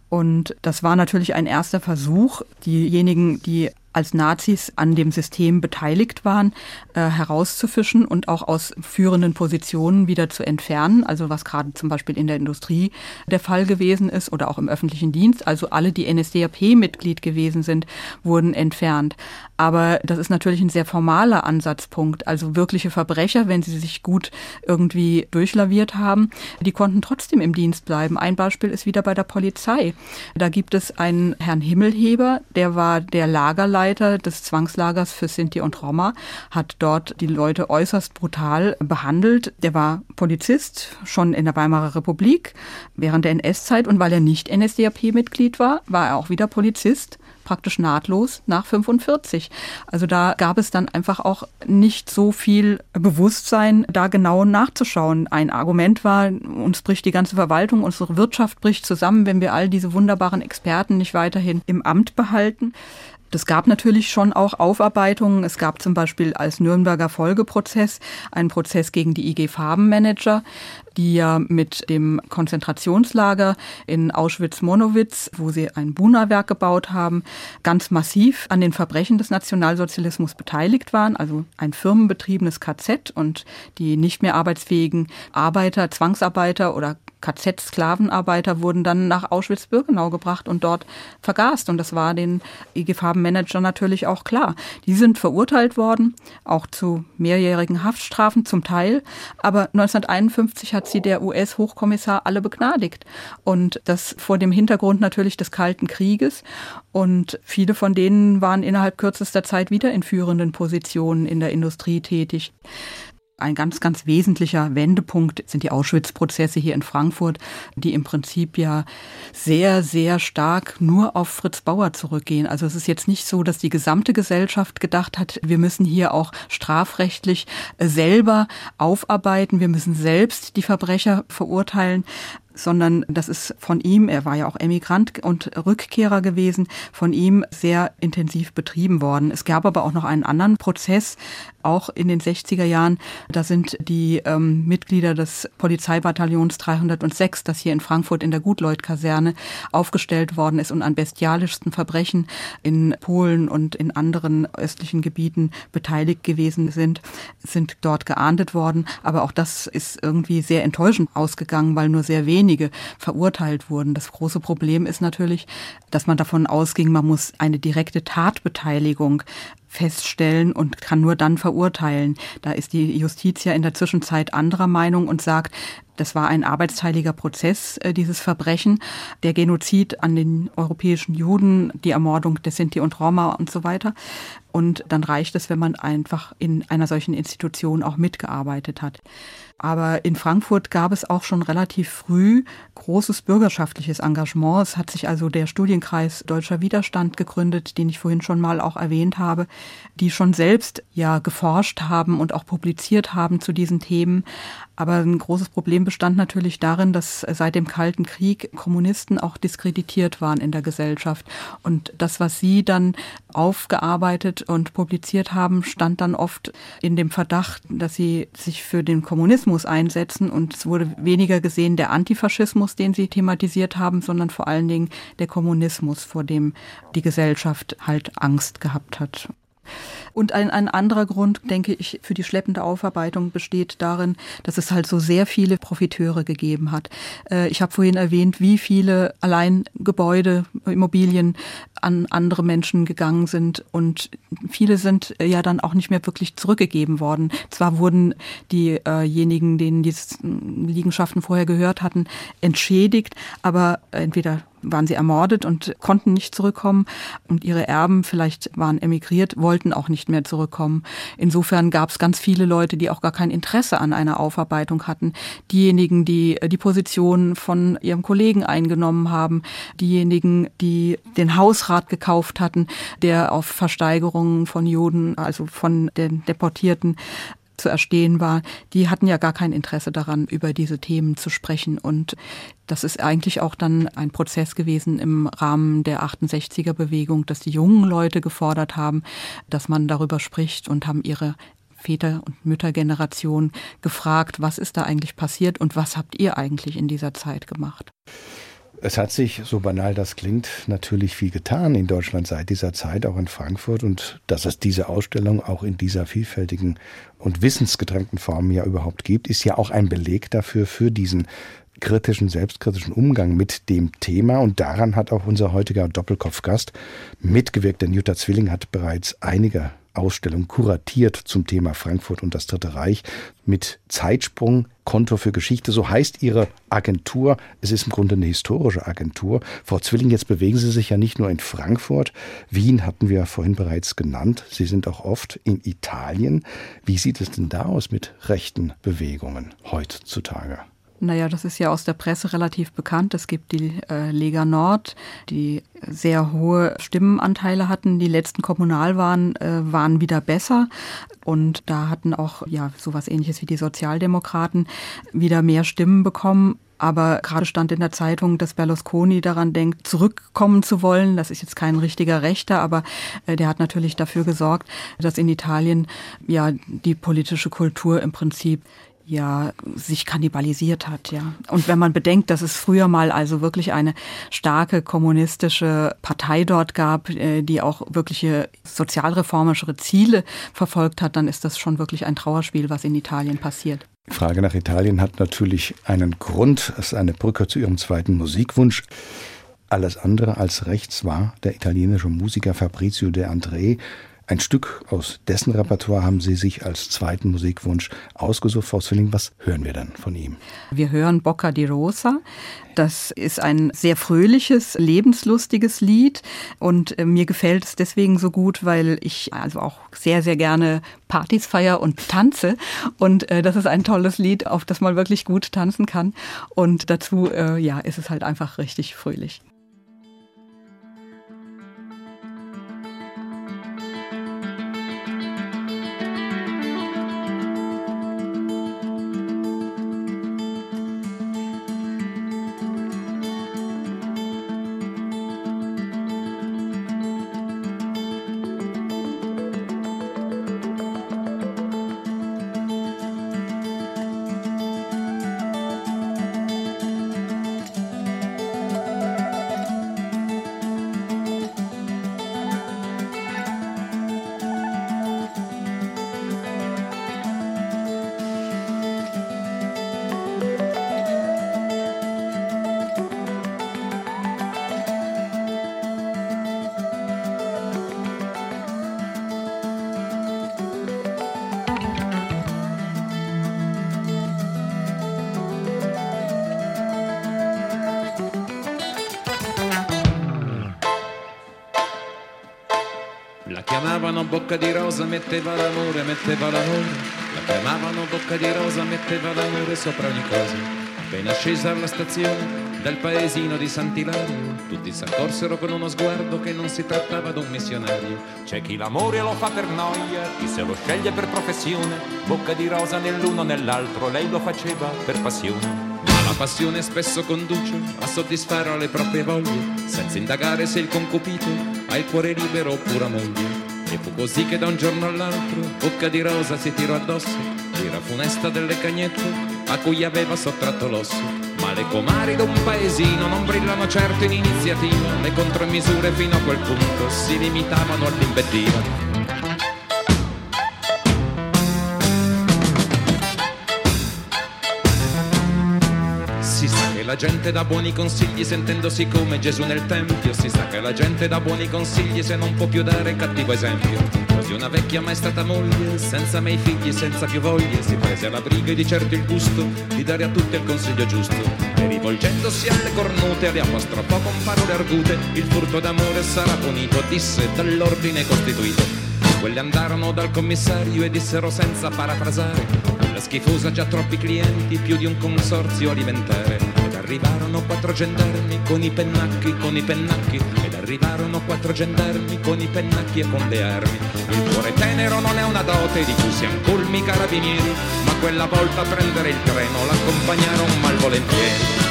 Und das war natürlich ein erster Versuch, diejenigen, die als Nazis an dem System beteiligt waren, äh, herauszufischen und auch aus führenden Positionen wieder zu entfernen. Also was gerade zum Beispiel in der Industrie der Fall gewesen ist oder auch im öffentlichen Dienst. Also alle, die NSDAP-Mitglied gewesen sind, wurden entfernt. Aber das ist natürlich ein sehr formaler Ansatzpunkt. Also wirkliche Verbrecher, wenn sie sich gut irgendwie durchlaviert haben, die konnten trotzdem im Dienst bleiben. Ein Beispiel ist wieder bei der Polizei. Da gibt es einen Herrn Himmelheber, der war der Lagerleiter des Zwangslagers für Sinti und Roma, hat dort die Leute äußerst brutal behandelt. Der war Polizist schon in der Weimarer Republik während der NS-Zeit und weil er nicht NSDAP-Mitglied war, war er auch wieder Polizist praktisch nahtlos nach 45. Also da gab es dann einfach auch nicht so viel Bewusstsein, da genau nachzuschauen. Ein Argument war, uns bricht die ganze Verwaltung, unsere Wirtschaft bricht zusammen, wenn wir all diese wunderbaren Experten nicht weiterhin im Amt behalten. Das gab natürlich schon auch Aufarbeitungen. Es gab zum Beispiel als Nürnberger Folgeprozess einen Prozess gegen die IG Farbenmanager die ja mit dem Konzentrationslager in Auschwitz-Monowitz, wo sie ein Buna-Werk gebaut haben, ganz massiv an den Verbrechen des Nationalsozialismus beteiligt waren, also ein firmenbetriebenes KZ und die nicht mehr arbeitsfähigen Arbeiter, Zwangsarbeiter oder KZ-Sklavenarbeiter wurden dann nach Auschwitz-Birkenau gebracht und dort vergast. Und das war den IG Farbenmanager natürlich auch klar. Die sind verurteilt worden, auch zu mehrjährigen Haftstrafen zum Teil. Aber 1951 hat sie der US-Hochkommissar alle begnadigt. Und das vor dem Hintergrund natürlich des Kalten Krieges. Und viele von denen waren innerhalb kürzester Zeit wieder in führenden Positionen in der Industrie tätig. Ein ganz, ganz wesentlicher Wendepunkt sind die Auschwitz-Prozesse hier in Frankfurt, die im Prinzip ja sehr, sehr stark nur auf Fritz Bauer zurückgehen. Also es ist jetzt nicht so, dass die gesamte Gesellschaft gedacht hat, wir müssen hier auch strafrechtlich selber aufarbeiten, wir müssen selbst die Verbrecher verurteilen, sondern das ist von ihm, er war ja auch Emigrant und Rückkehrer gewesen, von ihm sehr intensiv betrieben worden. Es gab aber auch noch einen anderen Prozess, auch in den 60er Jahren. Da sind die ähm, Mitglieder des Polizeibataillons 306, das hier in Frankfurt in der Gutleut-Kaserne aufgestellt worden ist und an bestialischsten Verbrechen in Polen und in anderen östlichen Gebieten beteiligt gewesen sind, sind dort geahndet worden. Aber auch das ist irgendwie sehr enttäuschend ausgegangen, weil nur sehr wenige verurteilt wurden. Das große Problem ist natürlich, dass man davon ausging, man muss eine direkte Tatbeteiligung feststellen und kann nur dann verurteilen. Da ist die Justiz ja in der Zwischenzeit anderer Meinung und sagt, das war ein arbeitsteiliger Prozess, äh, dieses Verbrechen, der Genozid an den europäischen Juden, die Ermordung der Sinti und Roma und so weiter. Und dann reicht es, wenn man einfach in einer solchen Institution auch mitgearbeitet hat. Aber in Frankfurt gab es auch schon relativ früh großes bürgerschaftliches Engagement. Es hat sich also der Studienkreis Deutscher Widerstand gegründet, den ich vorhin schon mal auch erwähnt habe, die schon selbst ja geforscht haben und auch publiziert haben zu diesen Themen. Aber ein großes Problem bestand natürlich darin, dass seit dem Kalten Krieg Kommunisten auch diskreditiert waren in der Gesellschaft. Und das, was sie dann aufgearbeitet und publiziert haben, stand dann oft in dem Verdacht, dass sie sich für den Kommunismus einsetzen. Und es wurde weniger gesehen der Antifaschismus, den sie thematisiert haben, sondern vor allen Dingen der Kommunismus, vor dem die Gesellschaft halt Angst gehabt hat. Und ein, ein anderer Grund, denke ich, für die schleppende Aufarbeitung besteht darin, dass es halt so sehr viele Profiteure gegeben hat. Äh, ich habe vorhin erwähnt, wie viele allein Gebäude, Immobilien an andere Menschen gegangen sind und viele sind ja dann auch nicht mehr wirklich zurückgegeben worden. Zwar wurden diejenigen, denen diese Liegenschaften vorher gehört hatten, entschädigt, aber entweder waren sie ermordet und konnten nicht zurückkommen und ihre Erben vielleicht waren emigriert, wollten auch nicht mehr zurückkommen. Insofern gab es ganz viele Leute, die auch gar kein Interesse an einer Aufarbeitung hatten. Diejenigen, die die Position von ihrem Kollegen eingenommen haben, diejenigen, die den Hausrat gekauft hatten, der auf Versteigerungen von Juden, also von den Deportierten zu erstehen war, die hatten ja gar kein Interesse daran, über diese Themen zu sprechen. Und das ist eigentlich auch dann ein Prozess gewesen im Rahmen der 68er Bewegung, dass die jungen Leute gefordert haben, dass man darüber spricht und haben ihre Väter- und Müttergeneration gefragt, was ist da eigentlich passiert und was habt ihr eigentlich in dieser Zeit gemacht? Es hat sich, so banal das klingt, natürlich viel getan in Deutschland seit dieser Zeit, auch in Frankfurt. Und dass es diese Ausstellung auch in dieser vielfältigen und wissensgetränkten Form ja überhaupt gibt, ist ja auch ein Beleg dafür, für diesen kritischen, selbstkritischen Umgang mit dem Thema. Und daran hat auch unser heutiger Doppelkopfgast mitgewirkt. Denn Jutta Zwilling hat bereits einige Ausstellung kuratiert zum Thema Frankfurt und das Dritte Reich mit Zeitsprung Konto für Geschichte. So heißt Ihre Agentur. Es ist im Grunde eine historische Agentur. Frau Zwilling, jetzt bewegen Sie sich ja nicht nur in Frankfurt. Wien hatten wir vorhin bereits genannt. Sie sind auch oft in Italien. Wie sieht es denn da aus mit rechten Bewegungen heutzutage? Naja, das ist ja aus der Presse relativ bekannt. Es gibt die äh, Lega Nord, die sehr hohe Stimmenanteile hatten. Die letzten Kommunalwahlen äh, waren wieder besser. Und da hatten auch ja sowas ähnliches wie die Sozialdemokraten wieder mehr Stimmen bekommen. Aber gerade stand in der Zeitung, dass Berlusconi daran denkt, zurückkommen zu wollen. Das ist jetzt kein richtiger Rechter, aber äh, der hat natürlich dafür gesorgt, dass in Italien ja die politische Kultur im Prinzip ja sich kannibalisiert hat, ja. Und wenn man bedenkt, dass es früher mal also wirklich eine starke kommunistische Partei dort gab, äh, die auch wirkliche sozialreformischere Ziele verfolgt hat, dann ist das schon wirklich ein Trauerspiel, was in Italien passiert. Die Frage nach Italien hat natürlich einen Grund. Es ist eine Brücke zu Ihrem zweiten Musikwunsch. Alles andere als rechts war der italienische Musiker Fabrizio De André, ein Stück aus dessen Repertoire haben Sie sich als zweiten Musikwunsch ausgesucht. Frau Zwilling, was hören wir dann von ihm? Wir hören Bocca di Rosa. Das ist ein sehr fröhliches, lebenslustiges Lied und äh, mir gefällt es deswegen so gut, weil ich also auch sehr, sehr gerne Partys feier und tanze und äh, das ist ein tolles Lied, auf das man wirklich gut tanzen kann und dazu äh, ja, ist es halt einfach richtig fröhlich. Bocca di rosa, metteva l'amore, metteva l'amore. La chiamavano bocca di rosa, metteva l'amore sopra ogni cosa. Appena scesa alla stazione del paesino di Sant'Ilario, tutti s'accorsero con uno sguardo che non si trattava d'un missionario. C'è chi l'amore lo fa per noia, chi se lo sceglie per professione, bocca di rosa nell'uno nell'altro, lei lo faceva per passione. La passione spesso conduce a soddisfare le proprie voglie, senza indagare se il concupito ha il cuore libero oppure moglie. Così che da un giorno all'altro Bocca di Rosa si tirò addosso l'ira funesta delle cagnette a cui aveva sottratto l'osso. Ma le comari d'un paesino non brillano certo in iniziativa, le contromisure fino a quel punto si limitavano all'invettiva. La gente dà buoni consigli sentendosi come Gesù nel Tempio. Si sa che la gente dà buoni consigli se non può più dare cattivo esempio. Così una vecchia mai stata moglie, senza mei figli, senza più voglie, si prese alla briga e di certo il gusto di dare a tutti il consiglio giusto. E rivolgendosi alle cornute, le apostrofò con parole argute, il furto d'amore sarà punito, disse dall'ordine costituito. Quelli andarono dal commissario e dissero senza parafrasare la schifosa già troppi clienti, più di un consorzio alimentare. Arrivarono quattro gendarmi con i pennacchi, con i pennacchi. Ed arrivarono quattro gendarmi con i pennacchi e con le armi. Il cuore tenero non è una dote di cui siano colmi carabinieri, ma quella volta a prendere il treno l'accompagnarono malvolentieri.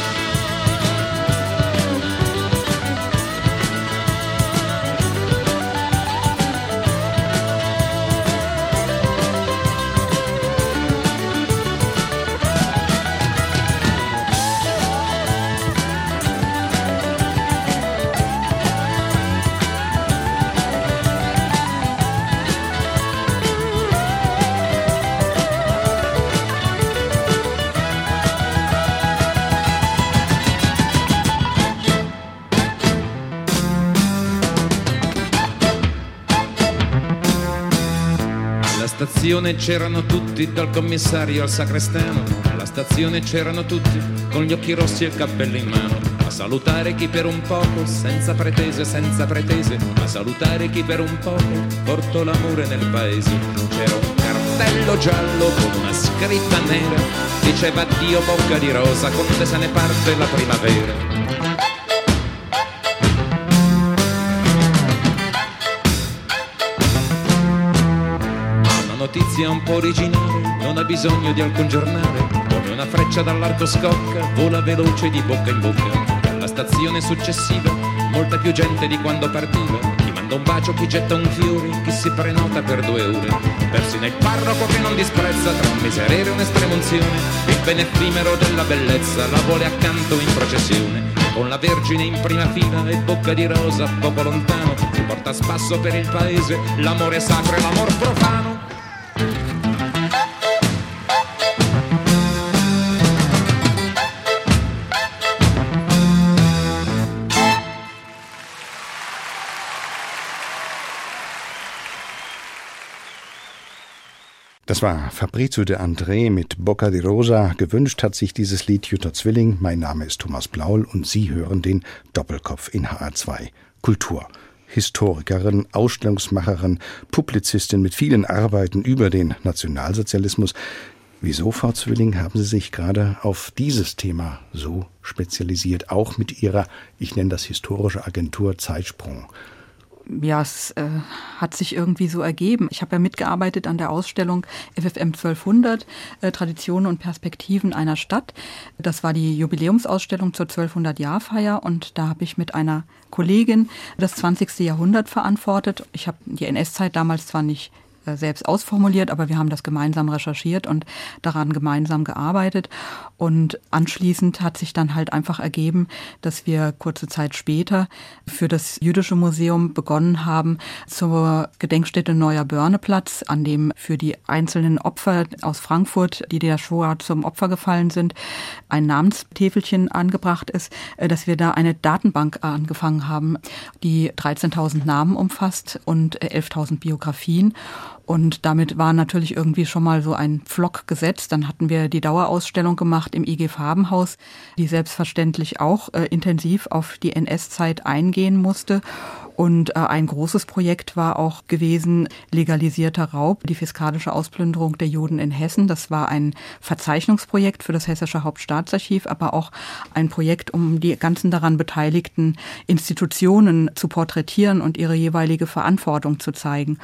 Stazione c'erano tutti, dal commissario al sacrestano. Alla stazione c'erano tutti, con gli occhi rossi e il cappello in mano. A salutare chi per un poco, senza pretese, senza pretese. A salutare chi per un poco, portò l'amore nel paese. C'era un cartello giallo con una scritta nera. Diceva Dio bocca di rosa, con te se ne parte la primavera. Notizia un po' originale, non ha bisogno di alcun giornale. Come una freccia dall'arco scocca, vola veloce di bocca in bocca. Alla stazione successiva, molta più gente di quando partiva. Chi manda un bacio, chi getta un fiore, chi si prenota per due ore. Persino il parroco che non disprezza tra un miserere e un'estremunzione. Il bene effimero della bellezza la vuole accanto in processione. Con la Vergine in prima fila e bocca di rosa poco lontano. Si porta a spasso per il paese l'amore sacro e l'amor profano. Das war Fabrizio de André mit Bocca di Rosa. Gewünscht hat sich dieses Lied Jutta Zwilling. Mein Name ist Thomas Blaul und Sie hören den Doppelkopf in HR2 Kultur. Historikerin, Ausstellungsmacherin, Publizistin mit vielen Arbeiten über den Nationalsozialismus. Wieso, Frau Zwilling, haben Sie sich gerade auf dieses Thema so spezialisiert, auch mit Ihrer, ich nenne das historische Agentur Zeitsprung? Ja, es äh, hat sich irgendwie so ergeben. Ich habe ja mitgearbeitet an der Ausstellung FFM 1200, äh, Traditionen und Perspektiven einer Stadt. Das war die Jubiläumsausstellung zur 1200-Jahrfeier und da habe ich mit einer Kollegin das 20. Jahrhundert verantwortet. Ich habe die NS-Zeit damals zwar nicht selbst ausformuliert, aber wir haben das gemeinsam recherchiert und daran gemeinsam gearbeitet. Und anschließend hat sich dann halt einfach ergeben, dass wir kurze Zeit später für das Jüdische Museum begonnen haben zur Gedenkstätte Neuer Börneplatz, an dem für die einzelnen Opfer aus Frankfurt, die der Shoah zum Opfer gefallen sind, ein Namenstäfelchen angebracht ist, dass wir da eine Datenbank angefangen haben, die 13.000 Namen umfasst und 11.000 Biografien. Und damit war natürlich irgendwie schon mal so ein Pflock gesetzt. Dann hatten wir die Dauerausstellung gemacht im IG Farbenhaus, die selbstverständlich auch äh, intensiv auf die NS-Zeit eingehen musste. Und äh, ein großes Projekt war auch gewesen legalisierter Raub, die fiskalische Ausplünderung der Juden in Hessen. Das war ein Verzeichnungsprojekt für das Hessische Hauptstaatsarchiv, aber auch ein Projekt, um die ganzen daran beteiligten Institutionen zu porträtieren und ihre jeweilige Verantwortung zu zeigen.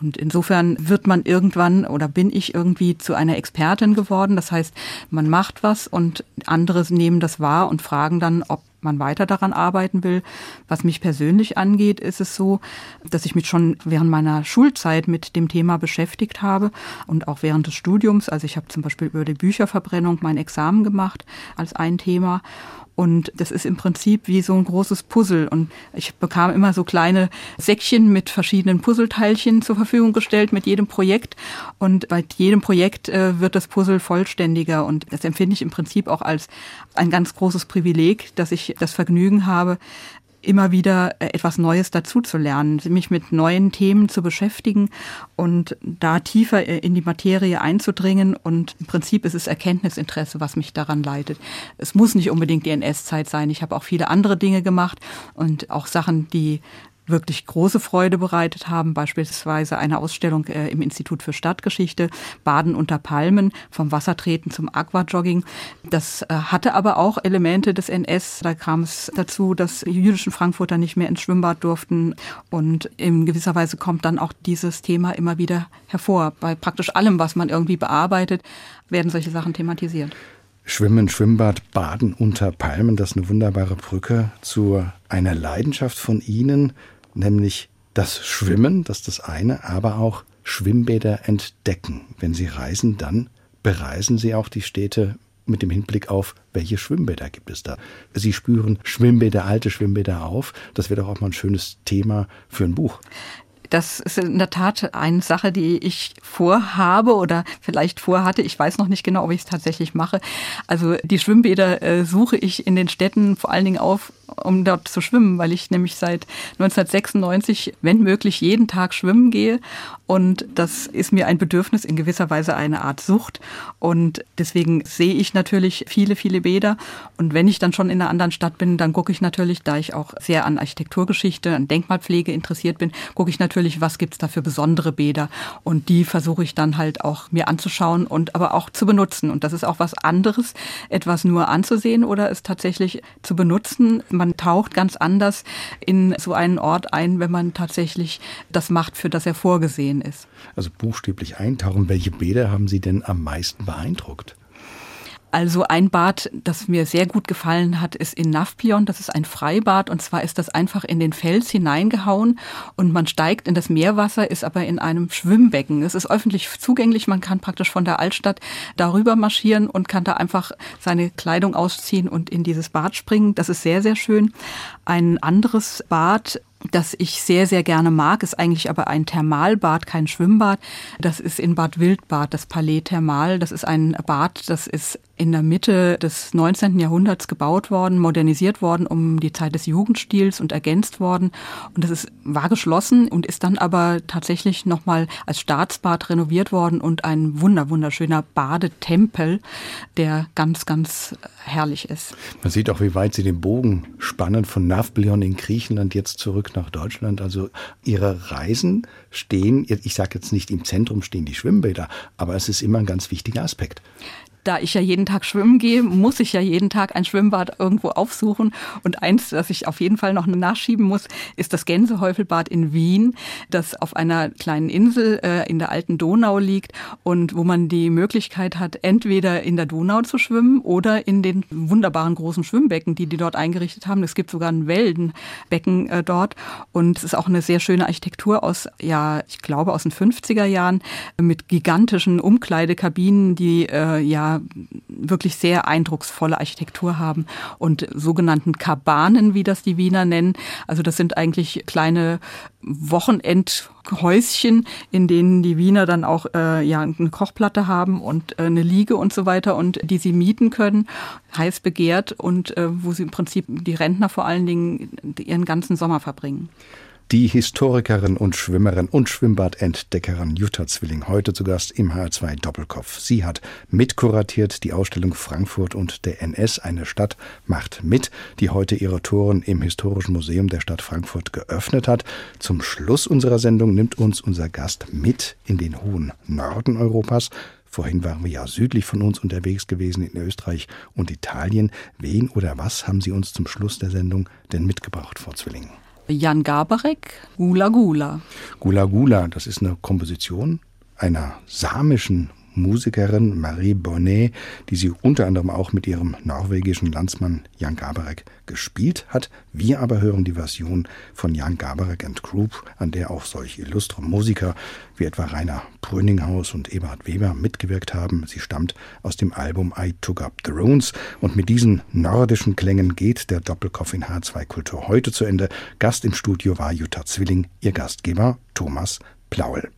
Und insofern wird man irgendwann oder bin ich irgendwie zu einer Expertin geworden. Das heißt, man macht was und andere nehmen das wahr und fragen dann, ob man weiter daran arbeiten will. Was mich persönlich angeht, ist es so, dass ich mich schon während meiner Schulzeit mit dem Thema beschäftigt habe und auch während des Studiums. Also ich habe zum Beispiel über die Bücherverbrennung mein Examen gemacht als ein Thema. Und das ist im Prinzip wie so ein großes Puzzle. Und ich bekam immer so kleine Säckchen mit verschiedenen Puzzleteilchen zur Verfügung gestellt mit jedem Projekt. Und bei jedem Projekt äh, wird das Puzzle vollständiger. Und das empfinde ich im Prinzip auch als ein ganz großes Privileg, dass ich das Vergnügen habe, immer wieder äh, etwas Neues dazuzulernen, mich mit neuen Themen zu beschäftigen und da tiefer äh, in die Materie einzudringen. Und im Prinzip ist es Erkenntnisinteresse, was mich daran leitet. Es muss nicht unbedingt die NS-Zeit sein. Ich habe auch viele andere Dinge gemacht und auch Sachen, die wirklich große Freude bereitet haben, beispielsweise eine Ausstellung äh, im Institut für Stadtgeschichte, Baden unter Palmen, vom Wassertreten zum Aquajogging. Das äh, hatte aber auch Elemente des NS. Da kam es dazu, dass jüdischen Frankfurter nicht mehr ins Schwimmbad durften und in gewisser Weise kommt dann auch dieses Thema immer wieder hervor. Bei praktisch allem, was man irgendwie bearbeitet, werden solche Sachen thematisiert. Schwimmen, Schwimmbad, Baden unter Palmen, das ist eine wunderbare Brücke zu einer Leidenschaft von Ihnen, nämlich das Schwimmen, das ist das eine, aber auch Schwimmbäder entdecken. Wenn Sie reisen, dann bereisen Sie auch die Städte mit dem Hinblick auf, welche Schwimmbäder gibt es da. Sie spüren Schwimmbäder, alte Schwimmbäder auf. Das wäre doch auch mal ein schönes Thema für ein Buch. Das ist in der Tat eine Sache, die ich vorhabe oder vielleicht vorhatte. Ich weiß noch nicht genau, ob ich es tatsächlich mache. Also die Schwimmbäder äh, suche ich in den Städten vor allen Dingen auf, um dort zu schwimmen, weil ich nämlich seit 1996, wenn möglich, jeden Tag schwimmen gehe. Und das ist mir ein Bedürfnis, in gewisser Weise eine Art Sucht. Und deswegen sehe ich natürlich viele, viele Bäder. Und wenn ich dann schon in einer anderen Stadt bin, dann gucke ich natürlich, da ich auch sehr an Architekturgeschichte, an Denkmalpflege interessiert bin, gucke ich natürlich, was gibt es da für besondere Bäder. Und die versuche ich dann halt auch mir anzuschauen und aber auch zu benutzen. Und das ist auch was anderes, etwas nur anzusehen oder es tatsächlich zu benutzen man taucht ganz anders in so einen Ort ein, wenn man tatsächlich das macht, für das er vorgesehen ist. Also buchstäblich eintauchen. Welche Bäder haben Sie denn am meisten beeindruckt? Also ein Bad, das mir sehr gut gefallen hat, ist in Nafplion. Das ist ein Freibad und zwar ist das einfach in den Fels hineingehauen und man steigt in das Meerwasser, ist aber in einem Schwimmbecken. Es ist öffentlich zugänglich. Man kann praktisch von der Altstadt darüber marschieren und kann da einfach seine Kleidung ausziehen und in dieses Bad springen. Das ist sehr, sehr schön. Ein anderes Bad das ich sehr, sehr gerne mag, ist eigentlich aber ein Thermalbad, kein Schwimmbad. Das ist in Bad Wildbad, das Palais Thermal. Das ist ein Bad, das ist in der Mitte des 19. Jahrhunderts gebaut worden, modernisiert worden um die Zeit des Jugendstils und ergänzt worden. Und das ist, war geschlossen und ist dann aber tatsächlich nochmal als Staatsbad renoviert worden und ein wunder, wunderschöner Badetempel, der ganz, ganz herrlich ist. Man sieht auch, wie weit Sie den Bogen spannen von Nafplion in Griechenland jetzt zurück nach Deutschland. Also Ihre Reisen stehen, ich sage jetzt nicht im Zentrum stehen die Schwimmbäder, aber es ist immer ein ganz wichtiger Aspekt da ich ja jeden Tag schwimmen gehe, muss ich ja jeden Tag ein Schwimmbad irgendwo aufsuchen. Und eins, das ich auf jeden Fall noch nachschieben muss, ist das Gänsehäufelbad in Wien, das auf einer kleinen Insel äh, in der alten Donau liegt und wo man die Möglichkeit hat, entweder in der Donau zu schwimmen oder in den wunderbaren großen Schwimmbecken, die die dort eingerichtet haben. Es gibt sogar ein Wellenbecken äh, dort und es ist auch eine sehr schöne Architektur aus, ja, ich glaube aus den 50er Jahren mit gigantischen Umkleidekabinen, die äh, ja wirklich sehr eindrucksvolle Architektur haben und sogenannten Kabanen, wie das die Wiener nennen. Also das sind eigentlich kleine Wochenendhäuschen, in denen die Wiener dann auch äh, ja eine Kochplatte haben und äh, eine Liege und so weiter und die sie mieten können, heiß begehrt und äh, wo sie im Prinzip die Rentner vor allen Dingen ihren ganzen Sommer verbringen. Die Historikerin und Schwimmerin und Schwimmbadentdeckerin Jutta Zwilling heute zu Gast im HR2 Doppelkopf. Sie hat mitkuratiert die Ausstellung Frankfurt und der NS, eine Stadt macht mit, die heute ihre Toren im Historischen Museum der Stadt Frankfurt geöffnet hat. Zum Schluss unserer Sendung nimmt uns unser Gast mit in den hohen Norden Europas. Vorhin waren wir ja südlich von uns unterwegs gewesen in Österreich und Italien. Wen oder was haben Sie uns zum Schluss der Sendung denn mitgebracht, Frau Zwilling? Jan Gabarek, Gula Gula. Gula Gula, das ist eine Komposition einer samischen Musikerin Marie Bonnet, die sie unter anderem auch mit ihrem norwegischen Landsmann Jan Gabarek gespielt hat. Wir aber hören die Version von Jan Gabarek and Group, an der auch solch illustre Musiker wie etwa Rainer Brüninghaus und Eberhard Weber mitgewirkt haben. Sie stammt aus dem Album I Took Up the Runes und mit diesen nordischen Klängen geht der Doppelkopf in H2 Kultur heute zu Ende. Gast im Studio war Jutta Zwilling, ihr Gastgeber Thomas Plaul.